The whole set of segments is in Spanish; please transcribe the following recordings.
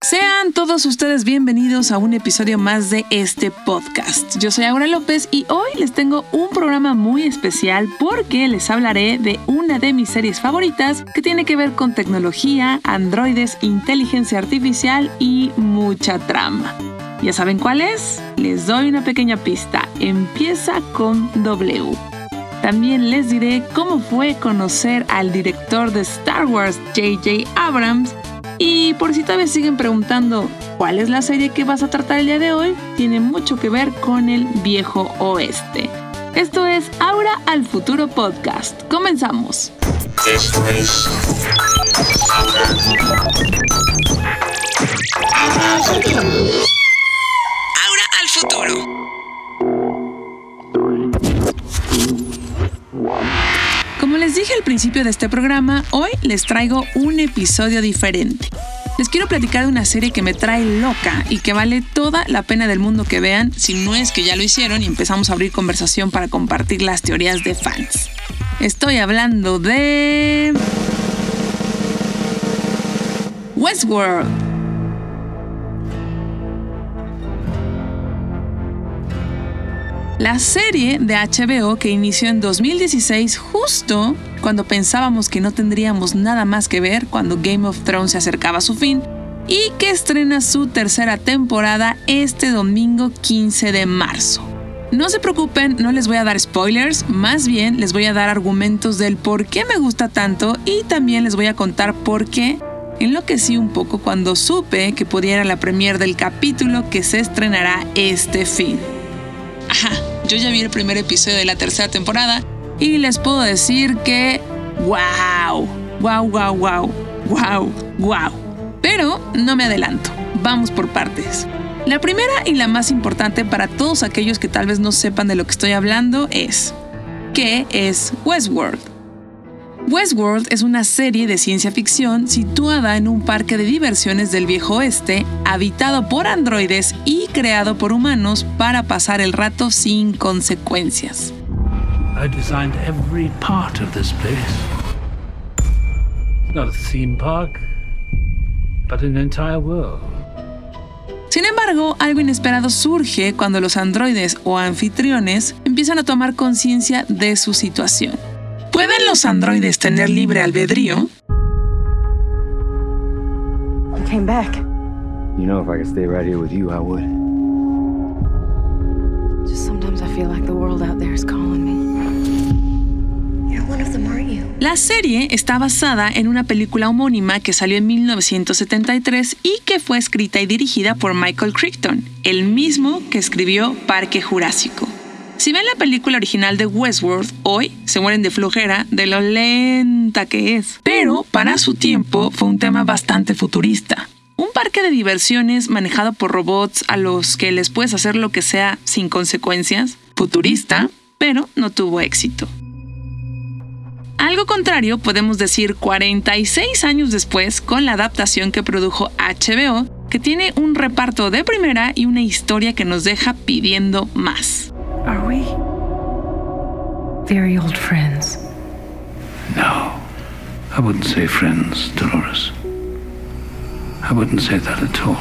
Sean todos ustedes bienvenidos a un episodio más de este podcast. Yo soy Aura López y hoy les tengo un programa muy especial porque les hablaré de una de mis series favoritas que tiene que ver con tecnología, androides, inteligencia artificial y mucha trama. ¿Ya saben cuál es? Les doy una pequeña pista. Empieza con W. También les diré cómo fue conocer al director de Star Wars, JJ Abrams, y por si todavía siguen preguntando cuál es la serie que vas a tratar el día de hoy, tiene mucho que ver con el viejo oeste. Esto es Aura al Futuro Podcast. Comenzamos. Aura al Futuro. Como les dije al principio de este programa, hoy les traigo un episodio diferente. Les quiero platicar de una serie que me trae loca y que vale toda la pena del mundo que vean, si no es que ya lo hicieron y empezamos a abrir conversación para compartir las teorías de fans. Estoy hablando de... Westworld. La serie de HBO que inició en 2016 justo cuando pensábamos que no tendríamos nada más que ver cuando Game of Thrones se acercaba a su fin y que estrena su tercera temporada este domingo 15 de marzo. No se preocupen, no les voy a dar spoilers, más bien les voy a dar argumentos del por qué me gusta tanto y también les voy a contar por qué enloquecí un poco cuando supe que pudiera la premier del capítulo que se estrenará este fin. Yo ya vi el primer episodio de la tercera temporada y les puedo decir que wow, wow, wow, wow, wow, wow. Pero no me adelanto, vamos por partes. La primera y la más importante para todos aquellos que tal vez no sepan de lo que estoy hablando es, ¿qué es Westworld? Westworld es una serie de ciencia ficción situada en un parque de diversiones del viejo oeste, habitado por androides y creado por humanos para pasar el rato sin consecuencias. I designed every part of this place. not a theme park, but an entire world. Sin embargo, algo inesperado surge cuando los androides o anfitriones empiezan a tomar conciencia de su situación. ¿Pueden los androides tener libre albedrío? came back. You know, if I could stay right here with you, I would. Just sometimes I feel like the world out there is calling me. You're one of them, aren't you? La serie está basada en una película homónima que salió en 1973 y que fue escrita y dirigida por Michael Crichton, el mismo que escribió Parque Jurásico. Si ven la película original de Westworld, hoy se mueren de flojera de lo lenta que es. Pero para su tiempo fue un tema bastante futurista. Un parque de diversiones manejado por robots a los que les puedes hacer lo que sea sin consecuencias, futurista, pero no tuvo éxito. Algo contrario podemos decir 46 años después con la adaptación que produjo HBO, que tiene un reparto de primera y una historia que nos deja pidiendo más. Are we very old friends? No, I wouldn't say friends, Dolores. I wouldn't say that at all.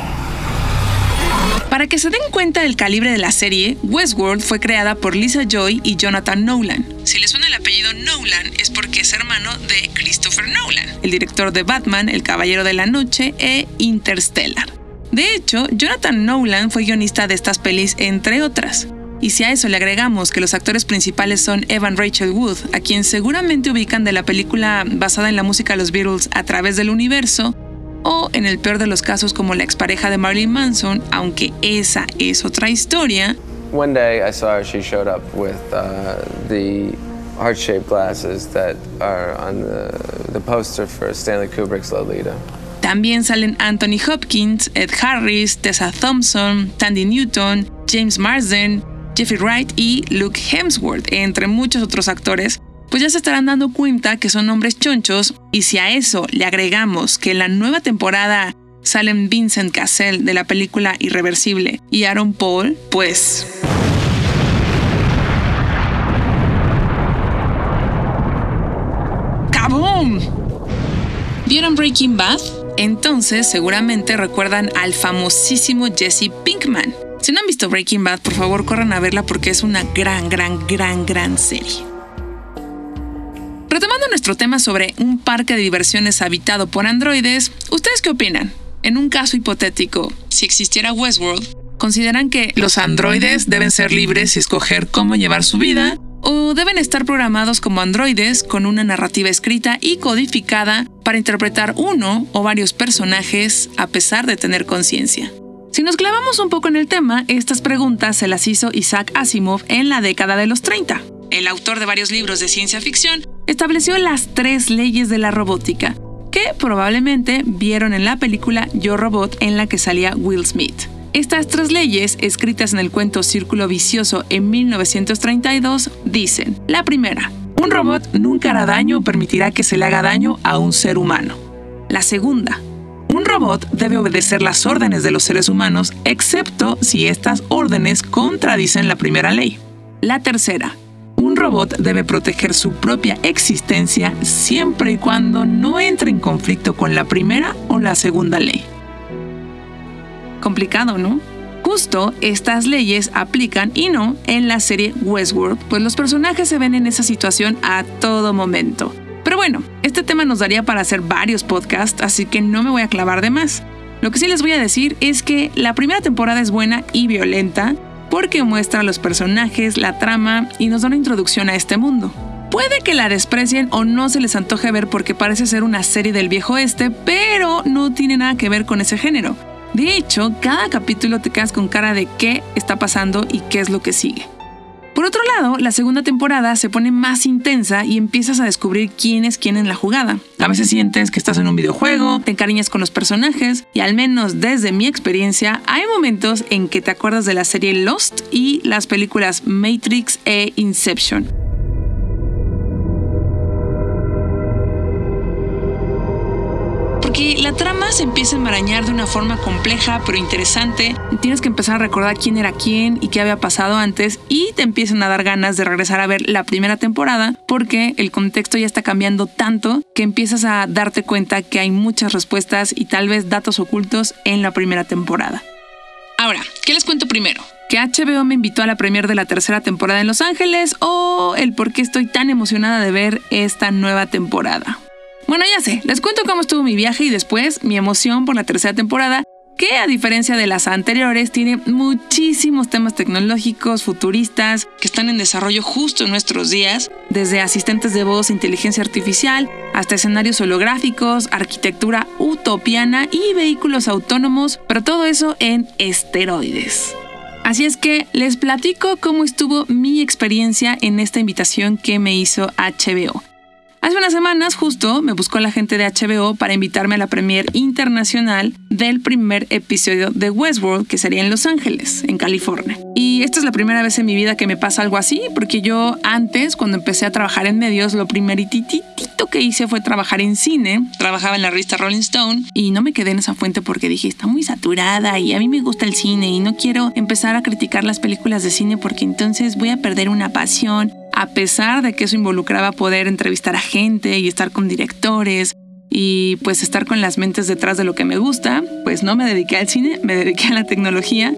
Para que se den cuenta del calibre de la serie, Westworld fue creada por Lisa Joy y Jonathan Nolan. Si les suena el apellido Nolan es porque es hermano de Christopher Nolan, el director de Batman, El Caballero de la Noche e Interstellar. De hecho, Jonathan Nolan fue guionista de estas pelis entre otras. Y si a eso le agregamos que los actores principales son Evan Rachel Wood, a quien seguramente ubican de la película basada en la música de los Beatles a través del universo, o en el peor de los casos como la expareja de Marilyn Manson, aunque esa es otra historia. One day I saw her, she showed up with uh, the heart-shaped glasses that are on the, the poster for Stanley Kubrick's Lolita. También salen Anthony Hopkins, Ed Harris, Tessa Thompson, Tandy Newton, James Marsden, Jeffrey Wright y Luke Hemsworth, entre muchos otros actores, pues ya se estarán dando cuenta que son nombres chonchos y si a eso le agregamos que en la nueva temporada salen Vincent Cassell de la película Irreversible y Aaron Paul, pues... ¡Kaboom! ¿Vieron Breaking Bad? Entonces, seguramente recuerdan al famosísimo Jesse Pinkman. Si no han visto Breaking Bad, por favor corran a verla porque es una gran, gran, gran, gran serie. Retomando nuestro tema sobre un parque de diversiones habitado por androides, ¿ustedes qué opinan? En un caso hipotético, si existiera Westworld, ¿consideran que los androides deben ser libres y escoger cómo llevar su vida? ¿O deben estar programados como androides con una narrativa escrita y codificada para interpretar uno o varios personajes a pesar de tener conciencia? Si nos clavamos un poco en el tema, estas preguntas se las hizo Isaac Asimov en la década de los 30. El autor de varios libros de ciencia ficción estableció las tres leyes de la robótica, que probablemente vieron en la película Yo Robot en la que salía Will Smith. Estas tres leyes, escritas en el cuento Círculo Vicioso en 1932, dicen, la primera, un robot nunca hará daño o permitirá que se le haga daño a un ser humano. La segunda, un robot debe obedecer las órdenes de los seres humanos, excepto si estas órdenes contradicen la primera ley. La tercera, un robot debe proteger su propia existencia siempre y cuando no entre en conflicto con la primera o la segunda ley. Complicado, ¿no? Justo estas leyes aplican y no en la serie Westworld, pues los personajes se ven en esa situación a todo momento. Pero bueno, este tema nos daría para hacer varios podcasts, así que no me voy a clavar de más. Lo que sí les voy a decir es que la primera temporada es buena y violenta, porque muestra a los personajes, la trama y nos da una introducción a este mundo. Puede que la desprecien o no se les antoje ver porque parece ser una serie del viejo este, pero no tiene nada que ver con ese género. De hecho, cada capítulo te quedas con cara de qué está pasando y qué es lo que sigue. Por otro lado, la segunda temporada se pone más intensa y empiezas a descubrir quién es quién en la jugada. A veces sientes que estás en un videojuego, te encariñas con los personajes y al menos desde mi experiencia hay momentos en que te acuerdas de la serie Lost y las películas Matrix e Inception. Trama se empieza a enmarañar de una forma compleja pero interesante. Tienes que empezar a recordar quién era quién y qué había pasado antes y te empiezan a dar ganas de regresar a ver la primera temporada porque el contexto ya está cambiando tanto que empiezas a darte cuenta que hay muchas respuestas y tal vez datos ocultos en la primera temporada. Ahora, ¿qué les cuento primero? que HBO me invitó a la premier de la tercera temporada en Los Ángeles o el por qué estoy tan emocionada de ver esta nueva temporada. Bueno, ya sé, les cuento cómo estuvo mi viaje y después mi emoción por la tercera temporada, que a diferencia de las anteriores tiene muchísimos temas tecnológicos, futuristas, que están en desarrollo justo en nuestros días, desde asistentes de voz, inteligencia artificial, hasta escenarios holográficos, arquitectura utopiana y vehículos autónomos, pero todo eso en esteroides. Así es que les platico cómo estuvo mi experiencia en esta invitación que me hizo HBO. Hace unas semanas justo me buscó la gente de HBO para invitarme a la premier internacional del primer episodio de Westworld, que sería en Los Ángeles, en California. Y esta es la primera vez en mi vida que me pasa algo así, porque yo antes, cuando empecé a trabajar en medios, lo primeritito que hice fue trabajar en cine. Trabajaba en la revista Rolling Stone y no me quedé en esa fuente porque dije, está muy saturada y a mí me gusta el cine y no quiero empezar a criticar las películas de cine porque entonces voy a perder una pasión a pesar de que eso involucraba poder entrevistar a gente y estar con directores y pues estar con las mentes detrás de lo que me gusta, pues no me dediqué al cine, me dediqué a la tecnología.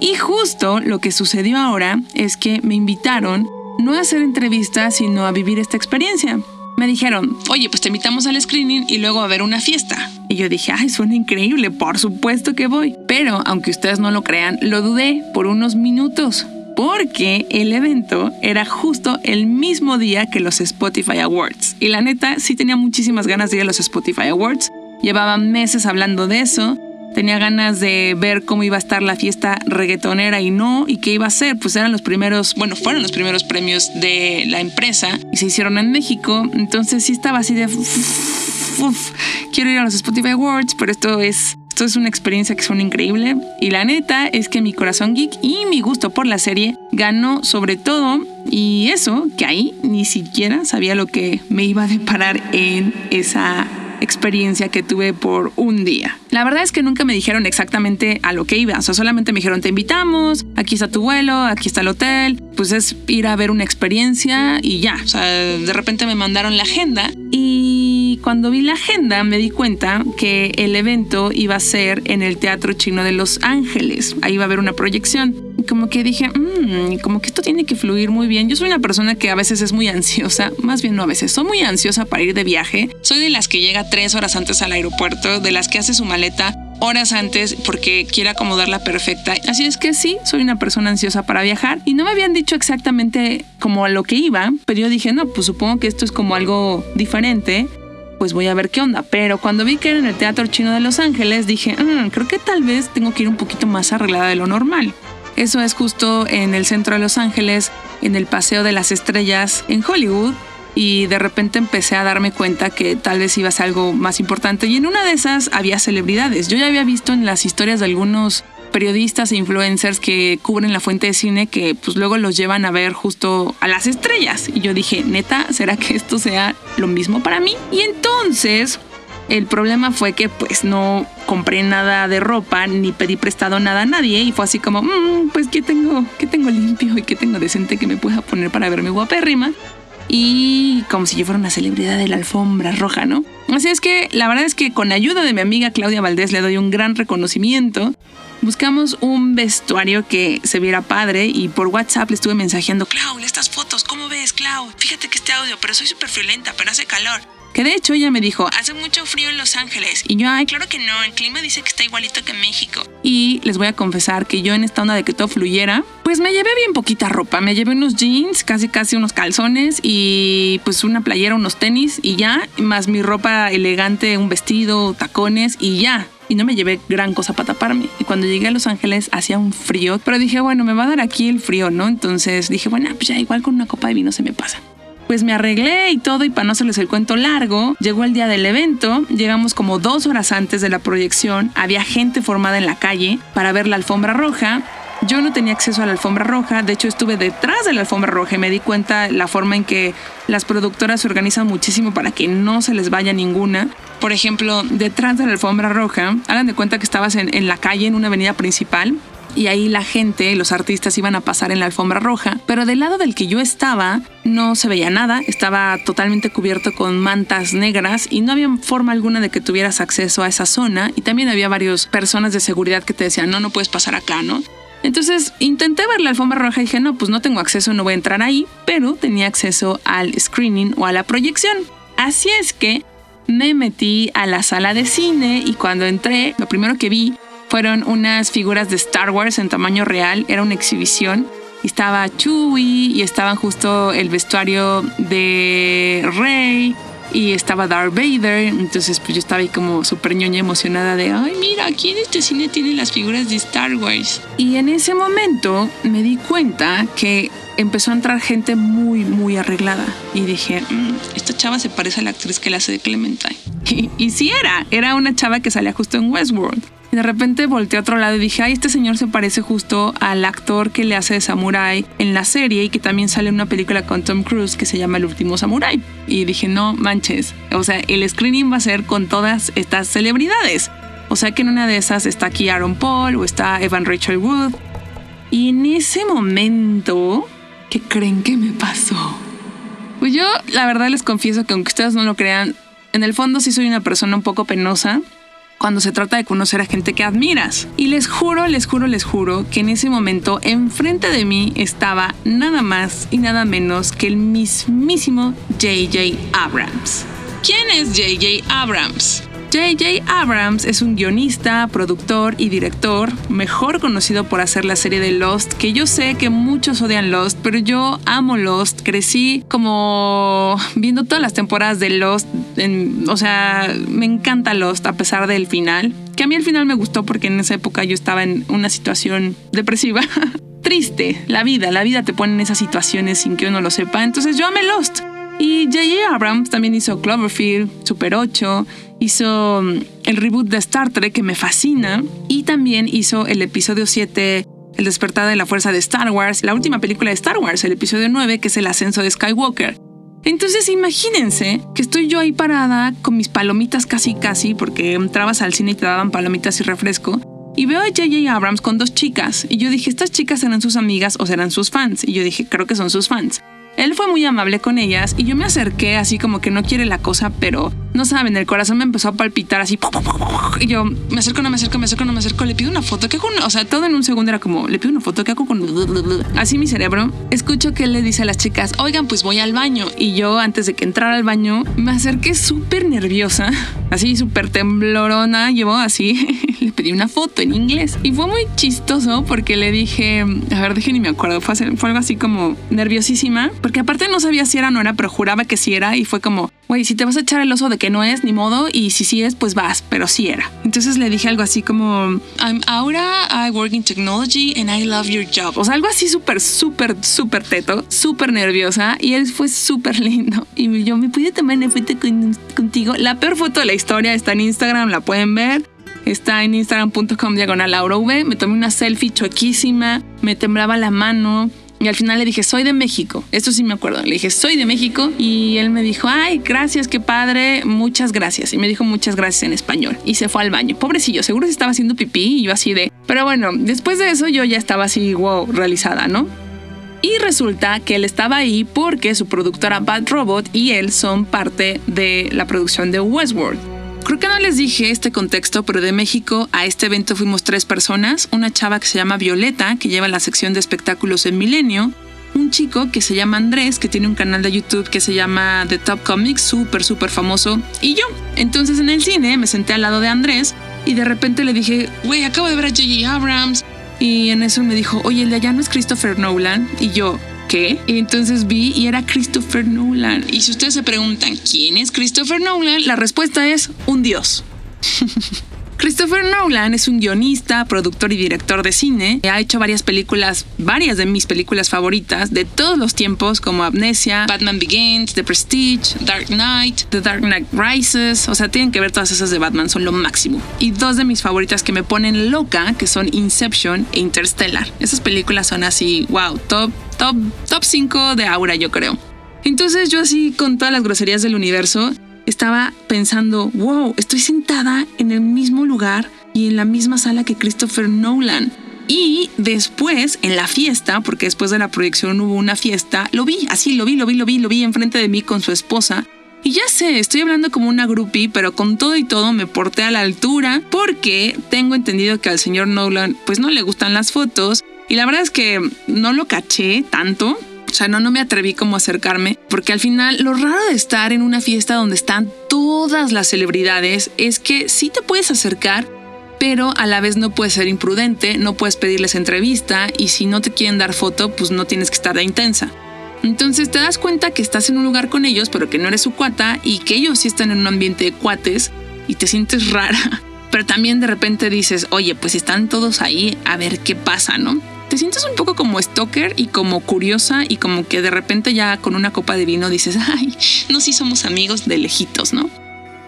Y justo lo que sucedió ahora es que me invitaron no a hacer entrevistas, sino a vivir esta experiencia. Me dijeron, oye, pues te invitamos al screening y luego a ver una fiesta. Y yo dije, ay, suena increíble, por supuesto que voy. Pero, aunque ustedes no lo crean, lo dudé por unos minutos porque el evento era justo el mismo día que los Spotify Awards. Y la neta, sí tenía muchísimas ganas de ir a los Spotify Awards. Llevaba meses hablando de eso. Tenía ganas de ver cómo iba a estar la fiesta reggaetonera y no, y qué iba a ser. Pues eran los primeros, bueno, fueron los primeros premios de la empresa y se hicieron en México. Entonces sí estaba así de, quiero ir a los Spotify Awards, pero esto es esto es una experiencia que suena increíble. Y la neta es que mi corazón geek y mi gusto por la serie ganó sobre todo. Y eso que ahí ni siquiera sabía lo que me iba a deparar en esa experiencia que tuve por un día. La verdad es que nunca me dijeron exactamente a lo que iba, o sea, solamente me dijeron te invitamos, aquí está tu vuelo, aquí está el hotel, pues es ir a ver una experiencia y ya, o sea, de repente me mandaron la agenda y cuando vi la agenda me di cuenta que el evento iba a ser en el Teatro Chino de Los Ángeles. Ahí iba a haber una proyección. Como que dije, mmm, como que esto tiene que fluir muy bien. Yo soy una persona que a veces es muy ansiosa, más bien no a veces, soy muy ansiosa para ir de viaje. Soy de las que llega tres horas antes al aeropuerto, de las que hace su maleta horas antes porque quiere acomodarla perfecta. Así es que sí, soy una persona ansiosa para viajar y no me habían dicho exactamente como a lo que iba, pero yo dije, no, pues supongo que esto es como algo diferente. Pues voy a ver qué onda. Pero cuando vi que era en el Teatro Chino de Los Ángeles, dije, mm, creo que tal vez tengo que ir un poquito más arreglada de lo normal. Eso es justo en el centro de Los Ángeles, en el Paseo de las Estrellas en Hollywood y de repente empecé a darme cuenta que tal vez iba a ser algo más importante y en una de esas había celebridades. Yo ya había visto en las historias de algunos periodistas e influencers que cubren la fuente de cine que pues luego los llevan a ver justo a las estrellas y yo dije, neta, ¿será que esto sea lo mismo para mí? Y entonces el problema fue que pues no compré nada de ropa ni pedí prestado nada a nadie y fue así como, mm, pues ¿qué tengo, qué tengo limpio y qué tengo decente que me pueda poner para verme guapérrima y como si yo fuera una celebridad de la alfombra roja, ¿no? Así es que la verdad es que con ayuda de mi amiga Claudia Valdés le doy un gran reconocimiento. Buscamos un vestuario que se viera padre y por WhatsApp le estuve mensajeando, Clau, estas fotos, ¿cómo ves, Clau? Fíjate que este audio, pero soy súper friolenta, pero hace calor. Que de hecho ella me dijo, hace mucho frío en Los Ángeles. Y yo, ay, claro que no, el clima dice que está igualito que México. Y les voy a confesar que yo en esta onda de que todo fluyera, pues me llevé bien poquita ropa. Me llevé unos jeans, casi casi unos calzones y pues una playera, unos tenis y ya, más mi ropa elegante, un vestido, tacones y ya y no me llevé gran cosa para taparme. Y cuando llegué a Los Ángeles hacía un frío, pero dije, bueno, me va a dar aquí el frío, ¿no? Entonces dije, bueno, pues ya igual con una copa de vino se me pasa. Pues me arreglé y todo y para no hacerles el cuento largo, llegó el día del evento, llegamos como dos horas antes de la proyección, había gente formada en la calle para ver la alfombra roja. Yo no tenía acceso a la alfombra roja, de hecho estuve detrás de la alfombra roja y me di cuenta la forma en que las productoras se organizan muchísimo para que no se les vaya ninguna. Por ejemplo, detrás de la alfombra roja, hagan de cuenta que estabas en, en la calle, en una avenida principal, y ahí la gente, los artistas iban a pasar en la alfombra roja, pero del lado del que yo estaba no se veía nada, estaba totalmente cubierto con mantas negras y no había forma alguna de que tuvieras acceso a esa zona y también había varias personas de seguridad que te decían, no, no puedes pasar acá, ¿no? Entonces intenté ver la alfombra roja y dije, no, pues no tengo acceso, no voy a entrar ahí, pero tenía acceso al screening o a la proyección. Así es que me metí a la sala de cine y cuando entré, lo primero que vi fueron unas figuras de Star Wars en tamaño real, era una exhibición. Estaba Chewie y estaban justo el vestuario de Rey y estaba Darth Vader. Entonces, pues yo estaba ahí como súper ñoña emocionada de, ay, mira, aquí en este cine tienen las figuras de Star Wars. Y en ese momento me di cuenta que empezó a entrar gente muy, muy arreglada. Y dije, mm, esta chava se parece a la actriz que la hace de Clementine. Y, y sí era, era una chava que salía justo en Westworld. Y de repente volteé a otro lado y dije, ay, este señor se parece justo al actor que le hace de Samurai en la serie y que también sale en una película con Tom Cruise que se llama El último Samurai. Y dije, no manches, o sea, el screening va a ser con todas estas celebridades. O sea que en una de esas está aquí Aaron Paul o está Evan Rachel Wood. Y en ese momento, ¿qué creen que me pasó? Pues yo, la verdad les confieso que aunque ustedes no lo crean, en el fondo sí soy una persona un poco penosa cuando se trata de conocer a gente que admiras. Y les juro, les juro, les juro que en ese momento enfrente de mí estaba nada más y nada menos que el mismísimo JJ Abrams. ¿Quién es JJ Abrams? J.J. Abrams es un guionista, productor y director, mejor conocido por hacer la serie de Lost, que yo sé que muchos odian Lost, pero yo amo Lost. Crecí como viendo todas las temporadas de Lost, o sea, me encanta Lost a pesar del final, que a mí el final me gustó porque en esa época yo estaba en una situación depresiva. Triste, la vida, la vida te pone en esas situaciones sin que uno lo sepa, entonces yo amé Lost. Y J.J. Abrams también hizo Cloverfield, Super 8, hizo mm, el reboot de Star Trek que me fascina y también hizo el episodio 7 El despertar de la fuerza de Star Wars, la última película de Star Wars, el episodio 9 que es el ascenso de Skywalker. Entonces imagínense que estoy yo ahí parada con mis palomitas casi casi porque entrabas al cine y te daban palomitas y refresco y veo a J.J. Abrams con dos chicas y yo dije, estas chicas serán sus amigas o serán sus fans y yo dije, creo que son sus fans. Él fue muy amable con ellas y yo me acerqué así como que no quiere la cosa, pero No saben, el corazón me empezó a palpitar así. Y yo me acerco, no me acerco, me acerco, no me acerco. Le pido una foto. ¿Qué hago? O sea, todo en un segundo era como, le pido una foto. ¿Qué hago con.? Así mi cerebro. Escucho que él le dice a las chicas, oigan, pues voy al baño. Y yo, antes de que entrara al baño, me acerqué súper nerviosa, así súper temblorona. Llevo así. le pedí una foto en inglés. Y fue muy chistoso porque le dije, a ver, dije ni me acuerdo. Fue, fue algo así como nerviosísima. Porque aparte no sabía si era o no era, pero juraba que sí era. Y fue como, güey, si te vas a echar el oso de que no es, ni modo, y si sí es, pues vas, pero sí era. Entonces le dije algo así como, I'm Aura, I work in technology and I love your job. O sea, algo así súper, súper, súper teto, súper nerviosa, y él fue súper lindo. Y yo, ¿me pude tomar una foto contigo? La peor foto de la historia está en Instagram, la pueden ver. Está en instagram.com diagonal. Me tomé una selfie chuequísima, me temblaba la mano, y al final le dije, soy de México. Esto sí me acuerdo. Le dije, soy de México. Y él me dijo, ay, gracias, qué padre, muchas gracias. Y me dijo muchas gracias en español. Y se fue al baño. Pobrecillo, seguro se estaba haciendo pipí y yo así de... Pero bueno, después de eso yo ya estaba así, wow, realizada, ¿no? Y resulta que él estaba ahí porque su productora Bad Robot y él son parte de la producción de Westworld. Creo que no les dije este contexto, pero de México a este evento fuimos tres personas. Una chava que se llama Violeta, que lleva la sección de espectáculos en Milenio. Un chico que se llama Andrés, que tiene un canal de YouTube que se llama The Top Comics, súper, súper famoso. Y yo. Entonces en el cine me senté al lado de Andrés y de repente le dije, güey, acabo de ver a J.J. Abrams. Y en eso me dijo, oye, el de allá no es Christopher Nolan. Y yo, ¿qué? Entonces vi y era Christopher Nolan. Y si ustedes se preguntan quién es Christopher Nolan, la respuesta es un dios. Christopher Nolan es un guionista, productor y director de cine. Ha hecho varias películas, varias de mis películas favoritas de todos los tiempos, como Amnesia, Batman Begins, The Prestige, Dark Knight, The Dark Knight Rises. O sea, tienen que ver todas esas de Batman, son lo máximo. Y dos de mis favoritas que me ponen loca, que son Inception e Interstellar. Esas películas son así, wow, top, top, top 5 de aura, yo creo. Entonces yo así, con todas las groserías del universo, estaba pensando, wow, estoy sentada en el mismo lugar y en la misma sala que Christopher Nolan. Y después, en la fiesta, porque después de la proyección hubo una fiesta, lo vi, así lo vi, lo vi, lo vi, lo vi enfrente de mí con su esposa. Y ya sé, estoy hablando como una groupie, pero con todo y todo me porté a la altura porque tengo entendido que al señor Nolan pues no le gustan las fotos. Y la verdad es que no lo caché tanto, o sea, no, no me atreví como a acercarme, porque al final lo raro de estar en una fiesta donde están todas las celebridades es que sí te puedes acercar, pero a la vez no puedes ser imprudente, no puedes pedirles entrevista y si no te quieren dar foto, pues no tienes que estar de intensa. Entonces te das cuenta que estás en un lugar con ellos, pero que no eres su cuata y que ellos sí están en un ambiente de cuates y te sientes rara. Pero también de repente dices, oye, pues están todos ahí, a ver qué pasa, ¿no? te sientes un poco como stalker y como curiosa y como que de repente ya con una copa de vino dices, ay, no, si somos amigos de lejitos, ¿no?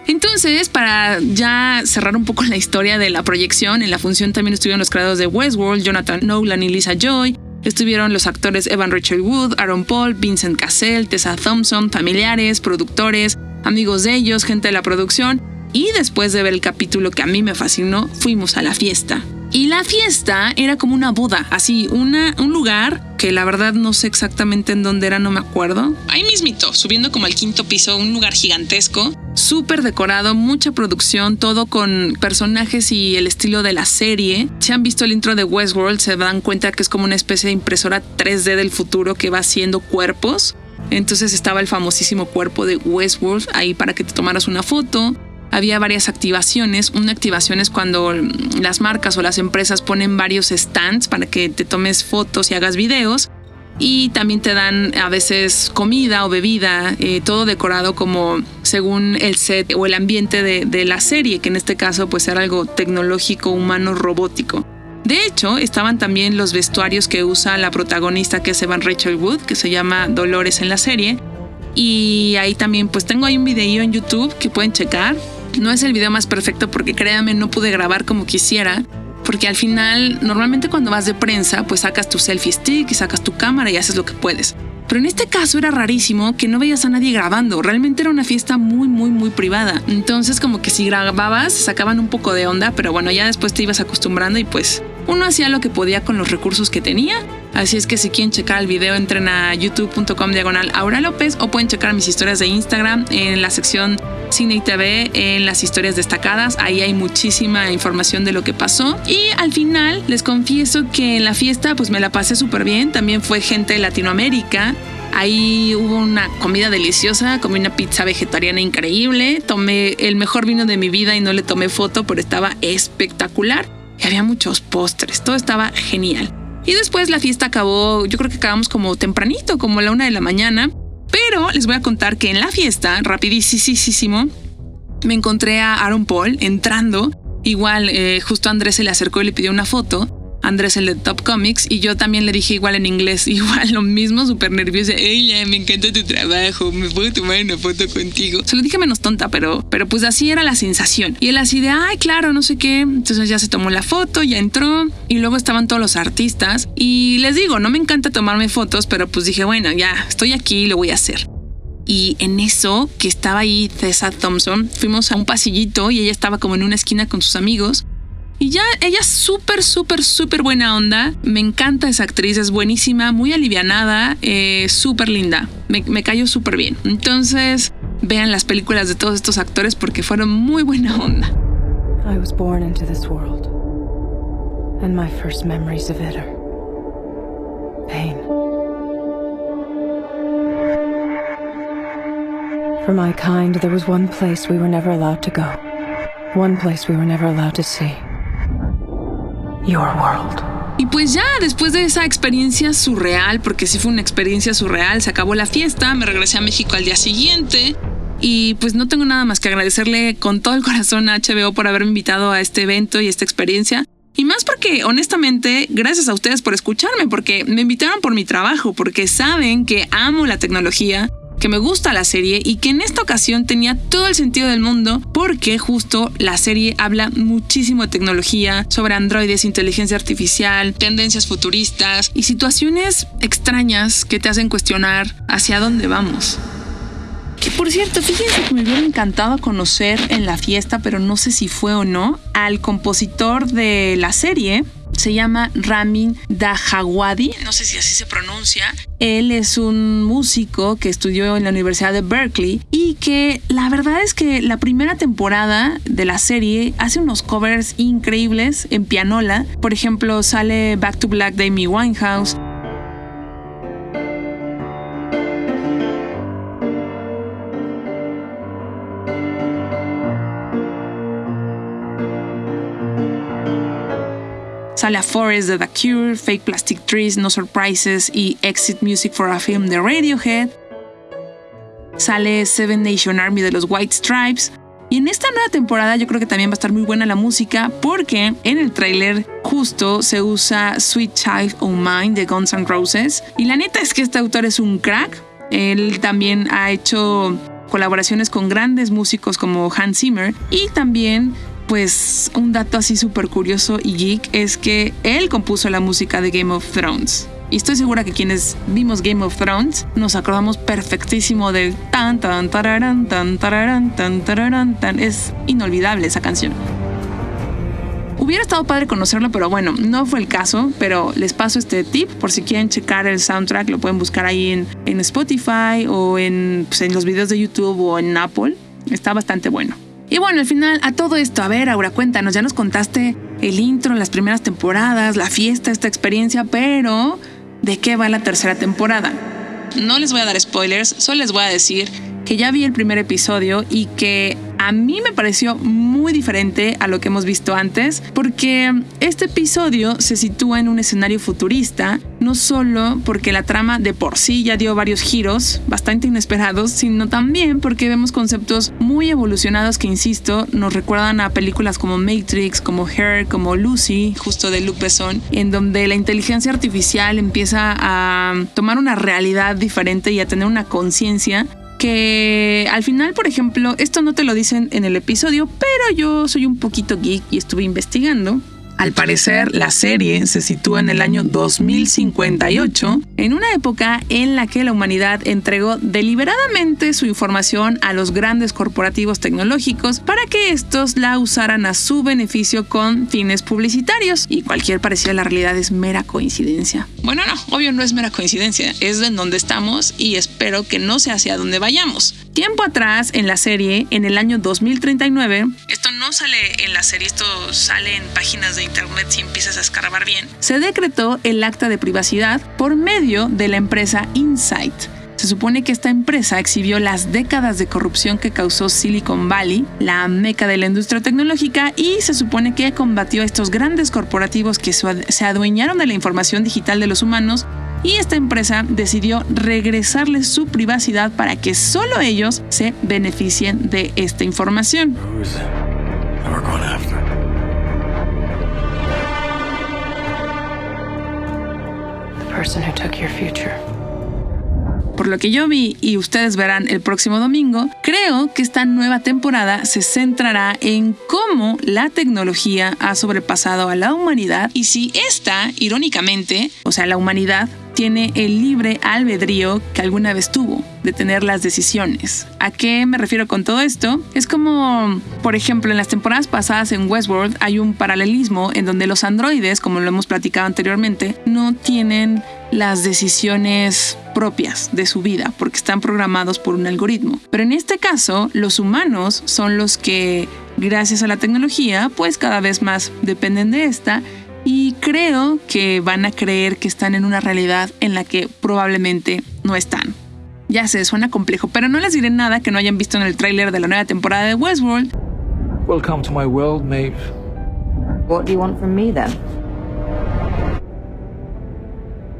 Entonces, para ya cerrar un poco la historia de la proyección, en la función también estuvieron los creadores de Westworld, Jonathan Nolan y Lisa Joy. Estuvieron los actores Evan Rachel Wood, Aaron Paul, Vincent Cassell, Tessa Thompson, familiares, productores, amigos de ellos, gente de la producción. Y después de ver el capítulo que a mí me fascinó, fuimos a la fiesta. Y la fiesta era como una boda, así, una, un lugar que la verdad no sé exactamente en dónde era, no me acuerdo. Ahí mismito, subiendo como al quinto piso, un lugar gigantesco, súper decorado, mucha producción, todo con personajes y el estilo de la serie. Si han visto el intro de Westworld, se dan cuenta que es como una especie de impresora 3D del futuro que va haciendo cuerpos. Entonces estaba el famosísimo cuerpo de Westworld ahí para que te tomaras una foto había varias activaciones. Una activación es cuando las marcas o las empresas ponen varios stands para que te tomes fotos y hagas videos. Y también te dan a veces comida o bebida, eh, todo decorado como según el set o el ambiente de, de la serie, que en este caso pues era algo tecnológico, humano, robótico. De hecho, estaban también los vestuarios que usa la protagonista que es Evan Rachel Wood, que se llama Dolores en la serie. Y ahí también pues tengo ahí un video en YouTube que pueden checar no es el video más perfecto porque créanme, no pude grabar como quisiera. Porque al final, normalmente cuando vas de prensa, pues sacas tu selfie stick y sacas tu cámara y haces lo que puedes. Pero en este caso era rarísimo que no veías a nadie grabando. Realmente era una fiesta muy, muy, muy privada. Entonces como que si grababas, sacaban un poco de onda, pero bueno, ya después te ibas acostumbrando y pues uno hacía lo que podía con los recursos que tenía Así es que si quieren checar el video, entren a youtube.com diagonal Aura López o pueden checar mis historias de Instagram en la sección Cine y TV, en las historias destacadas. Ahí hay muchísima información de lo que pasó. Y al final les confieso que en la fiesta pues me la pasé súper bien. También fue gente de Latinoamérica. Ahí hubo una comida deliciosa, comí una pizza vegetariana increíble, tomé el mejor vino de mi vida y no le tomé foto, pero estaba espectacular. Y había muchos postres, todo estaba genial. Y después la fiesta acabó, yo creo que acabamos como tempranito, como la una de la mañana. Pero les voy a contar que en la fiesta, rapidísimo, me encontré a Aaron Paul entrando. Igual, eh, justo Andrés se le acercó y le pidió una foto. Andrés, el de Top Comics, y yo también le dije igual en inglés, igual lo mismo, súper nerviosa. Ella, me encanta tu trabajo, me puedo tomar una foto contigo. Se lo dije menos tonta, pero, pero pues así era la sensación. Y él así de, ay, claro, no sé qué. Entonces ya se tomó la foto, ya entró, y luego estaban todos los artistas. Y les digo, no me encanta tomarme fotos, pero pues dije, bueno, ya estoy aquí, lo voy a hacer. Y en eso, que estaba ahí Tessa Thompson, fuimos a un pasillito y ella estaba como en una esquina con sus amigos. Y ya ella es súper, súper, súper buena onda. Me encanta esa actriz, es buenísima, muy alivianada, eh, súper linda. Me, me cayó súper bien. Entonces, vean las películas de todos estos actores porque fueron muy buena onda. I was born into this world. And my first memories of it are pain. For my kind, there was one place we were never allowed to go. One place we were never allowed to see. Your World. Y pues ya, después de esa experiencia surreal, porque sí fue una experiencia surreal, se acabó la fiesta, me regresé a México al día siguiente. Y pues no tengo nada más que agradecerle con todo el corazón a HBO por haberme invitado a este evento y esta experiencia. Y más porque, honestamente, gracias a ustedes por escucharme, porque me invitaron por mi trabajo, porque saben que amo la tecnología, que me gusta la serie y que en esta ocasión tenía todo el sentido del mundo porque justo la serie habla muchísimo de tecnología, sobre androides, inteligencia artificial, tendencias futuristas y situaciones extrañas que te hacen cuestionar hacia dónde vamos. Que por cierto, fíjense que me hubiera encantado conocer en la fiesta, pero no sé si fue o no, al compositor de la serie, se llama Ramin Dajawadi, no sé si así se pronuncia. Él es un músico que estudió en la Universidad de Berkeley y que la verdad es que la primera temporada de la serie hace unos covers increíbles en pianola. Por ejemplo, sale Back to Black de Amy Winehouse, Sale a Forest de The Cure, Fake Plastic Trees, No Surprises y Exit Music for a Film de Radiohead. Sale Seven Nation Army de los White Stripes. Y en esta nueva temporada yo creo que también va a estar muy buena la música porque en el tráiler justo se usa Sweet Child of Mine de Guns N' Roses. Y la neta es que este autor es un crack. Él también ha hecho colaboraciones con grandes músicos como Hans Zimmer y también pues un dato así súper curioso y geek es que él compuso la música de Game of Thrones. Y estoy segura que quienes vimos Game of Thrones nos acordamos perfectísimo del tan tan tararán tan tararán tan tararán tan. Es inolvidable esa canción. Hubiera estado padre conocerlo, pero bueno, no fue el caso. Pero les paso este tip por si quieren checar el soundtrack, lo pueden buscar ahí en, en Spotify o en, pues, en los videos de YouTube o en Apple. Está bastante bueno. Y bueno, al final, a todo esto, a ver, Aura, cuéntanos, ya nos contaste el intro, las primeras temporadas, la fiesta, esta experiencia, pero ¿de qué va la tercera temporada? No les voy a dar spoilers, solo les voy a decir que ya vi el primer episodio y que a mí me pareció muy diferente a lo que hemos visto antes, porque este episodio se sitúa en un escenario futurista, no solo porque la trama de por sí ya dio varios giros bastante inesperados, sino también porque vemos conceptos muy evolucionados que, insisto, nos recuerdan a películas como Matrix, como Her, como Lucy, justo de Luc en donde la inteligencia artificial empieza a tomar una realidad diferente y a tener una conciencia que al final, por ejemplo, esto no te lo dicen en el episodio, pero yo soy un poquito geek y estuve investigando. Al parecer, la serie se sitúa en el año 2058, en una época en la que la humanidad entregó deliberadamente su información a los grandes corporativos tecnológicos para que estos la usaran a su beneficio con fines publicitarios. Y cualquier parecido a la realidad es mera coincidencia. Bueno, no, obvio no es mera coincidencia, es en donde estamos y espero que no sea hacia donde vayamos. Tiempo atrás, en la serie, en el año 2039, esto no sale en la serie, esto sale en páginas de internet si empiezas a escarbar bien, se decretó el acta de privacidad por medio de la empresa Insight. Se supone que esta empresa exhibió las décadas de corrupción que causó Silicon Valley, la meca de la industria tecnológica, y se supone que combatió a estos grandes corporativos que se adueñaron de la información digital de los humanos y esta empresa decidió regresarles su privacidad para que solo ellos se beneficien de esta información. Por lo que yo vi y ustedes verán el próximo domingo, creo que esta nueva temporada se centrará en cómo la tecnología ha sobrepasado a la humanidad y si esta, irónicamente, o sea, la humanidad, tiene el libre albedrío que alguna vez tuvo de tener las decisiones. ¿A qué me refiero con todo esto? Es como, por ejemplo, en las temporadas pasadas en Westworld hay un paralelismo en donde los androides, como lo hemos platicado anteriormente, no tienen las decisiones propias de su vida porque están programados por un algoritmo. Pero en este caso, los humanos son los que, gracias a la tecnología, pues cada vez más dependen de esta y creo que van a creer que están en una realidad en la que probablemente no están. Ya sé, suena complejo, pero no les diré nada que no hayan visto en el tráiler de la nueva temporada de Westworld. Welcome to my world, Maeve. What do you want from me then?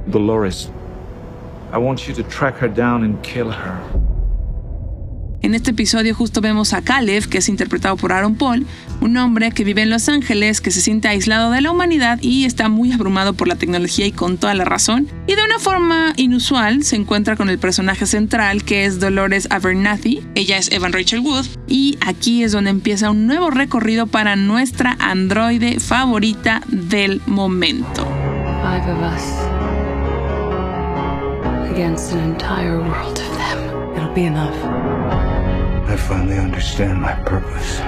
Dolores. I want you to track her down and kill her. En este episodio justo vemos a Caleb, que es interpretado por Aaron Paul, un hombre que vive en Los Ángeles, que se siente aislado de la humanidad y está muy abrumado por la tecnología y con toda la razón. Y de una forma inusual se encuentra con el personaje central, que es Dolores Abernathy. Ella es Evan Rachel Wood. Y aquí es donde empieza un nuevo recorrido para nuestra androide favorita del momento. Five of us against an entire world of them. It'll be enough. I finally understand my purpose.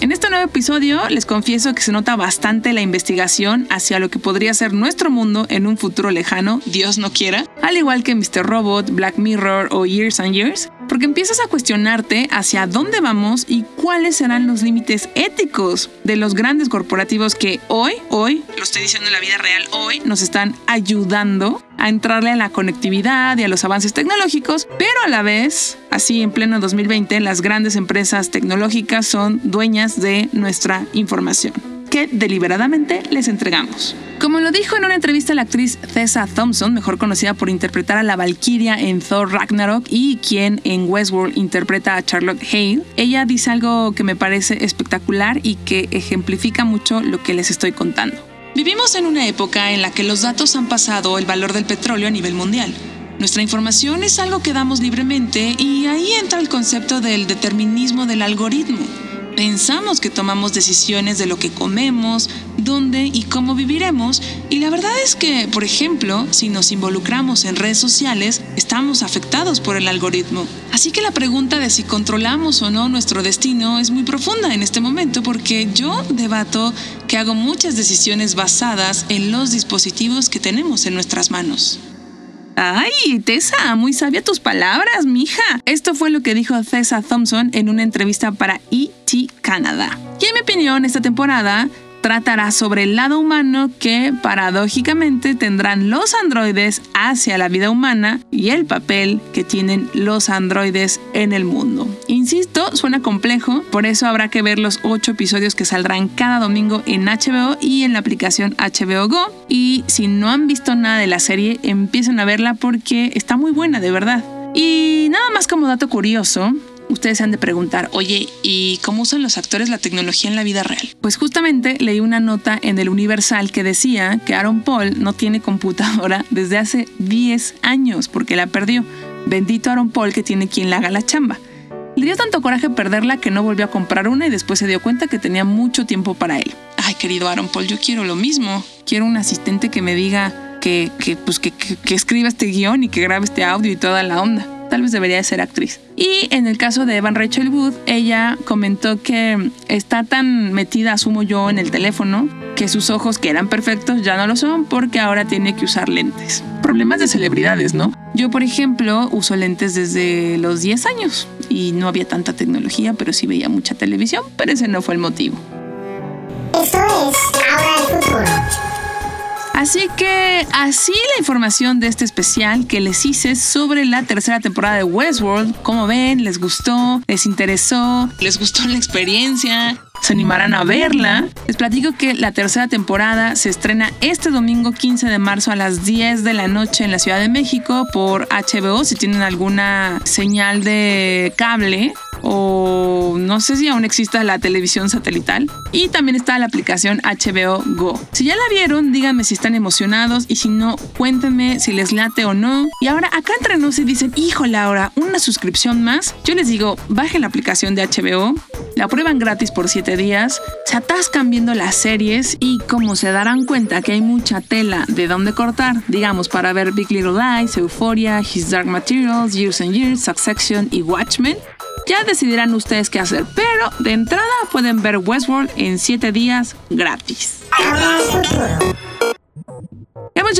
En este nuevo episodio les confieso que se nota bastante la investigación hacia lo que podría ser nuestro mundo en un futuro lejano, Dios no quiera, al igual que Mr. Robot, Black Mirror o Years and Years, porque empiezas a cuestionarte hacia dónde vamos y cuáles serán los límites éticos de los grandes corporativos que hoy, hoy, lo estoy diciendo en la vida real, hoy nos están ayudando a entrarle a la conectividad y a los avances tecnológicos, pero a la vez, así en pleno 2020, las grandes empresas tecnológicas son dueñas de nuestra información que deliberadamente les entregamos. Como lo dijo en una entrevista la actriz Tessa Thompson, mejor conocida por interpretar a la Valkyria en Thor Ragnarok y quien en Westworld interpreta a Charlotte Hale, ella dice algo que me parece espectacular y que ejemplifica mucho lo que les estoy contando. Vivimos en una época en la que los datos han pasado el valor del petróleo a nivel mundial. Nuestra información es algo que damos libremente y ahí entra el concepto del determinismo del algoritmo. Pensamos que tomamos decisiones de lo que comemos, dónde y cómo viviremos, y la verdad es que, por ejemplo, si nos involucramos en redes sociales, estamos afectados por el algoritmo. Así que la pregunta de si controlamos o no nuestro destino es muy profunda en este momento porque yo debato que hago muchas decisiones basadas en los dispositivos que tenemos en nuestras manos. Ay, Tessa, muy sabia tus palabras, mija. Esto fue lo que dijo Tessa Thompson en una entrevista para ET Canada. Y en mi opinión, esta temporada tratará sobre el lado humano que paradójicamente tendrán los androides hacia la vida humana y el papel que tienen los androides en el mundo. Insisto, suena complejo, por eso habrá que ver los ocho episodios que saldrán cada domingo en HBO y en la aplicación HBO Go. Y si no han visto nada de la serie, empiecen a verla porque está muy buena, de verdad. Y nada más como dato curioso, ustedes se han de preguntar, oye, ¿y cómo usan los actores la tecnología en la vida real? Pues justamente leí una nota en el Universal que decía que Aaron Paul no tiene computadora desde hace 10 años porque la perdió. Bendito Aaron Paul que tiene quien le haga la chamba. Le dio tanto coraje perderla que no volvió a comprar una y después se dio cuenta que tenía mucho tiempo para él. Ay, querido Aaron Paul, yo quiero lo mismo. Quiero un asistente que me diga que, que, pues, que, que, que escriba este guion y que grabe este audio y toda la onda tal vez debería de ser actriz. Y en el caso de Evan Rachel Wood, ella comentó que está tan metida, asumo yo, en el teléfono, que sus ojos, que eran perfectos, ya no lo son porque ahora tiene que usar lentes. Problemas de celebridades, ¿no? Yo, por ejemplo, uso lentes desde los 10 años y no había tanta tecnología, pero sí veía mucha televisión, pero ese no fue el motivo. Esto es Ahora el Futuro. Así que así la información de este especial que les hice sobre la tercera temporada de Westworld. Como ven, les gustó, les interesó, les gustó la experiencia, se animarán a verla. Les platico que la tercera temporada se estrena este domingo 15 de marzo a las 10 de la noche en la Ciudad de México por HBO si tienen alguna señal de cable o no sé si aún exista la televisión satelital. Y también está la aplicación HBO Go. Si ya la vieron, díganme si están emocionados y si no, cuéntenme si les late o no. Y ahora acá entre nos se dicen, hijo Laura, una suscripción más. Yo les digo, bajen la aplicación de HBO, la prueban gratis por 7 días, se atascan viendo las series y como se darán cuenta que hay mucha tela de dónde cortar, digamos para ver Big Little Lies, Euphoria, His Dark Materials, Years and Years, Succession y Watchmen, ya decidirán ustedes qué hacer, pero de entrada pueden ver Westworld en 7 días gratis.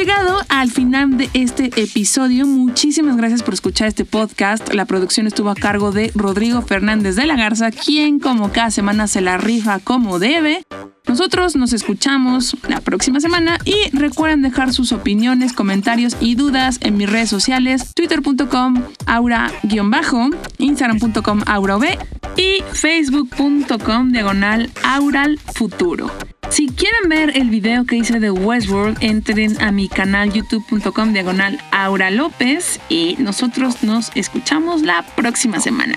Llegado al final de este episodio. Muchísimas gracias por escuchar este podcast. La producción estuvo a cargo de Rodrigo Fernández de la Garza, quien como cada semana se la rifa como debe. Nosotros nos escuchamos la próxima semana y recuerden dejar sus opiniones, comentarios y dudas en mis redes sociales, twitter.com aura-bajo, instagram.com aurav y facebook.com diagonal aural futuro. Si quieren ver el video que hice de Westworld, entren a mi canal youtube.com diagonal Aura López y nosotros nos escuchamos la próxima semana.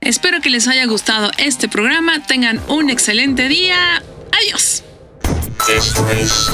Espero que les haya gustado este programa. Tengan un excelente día. Adiós. Esto es.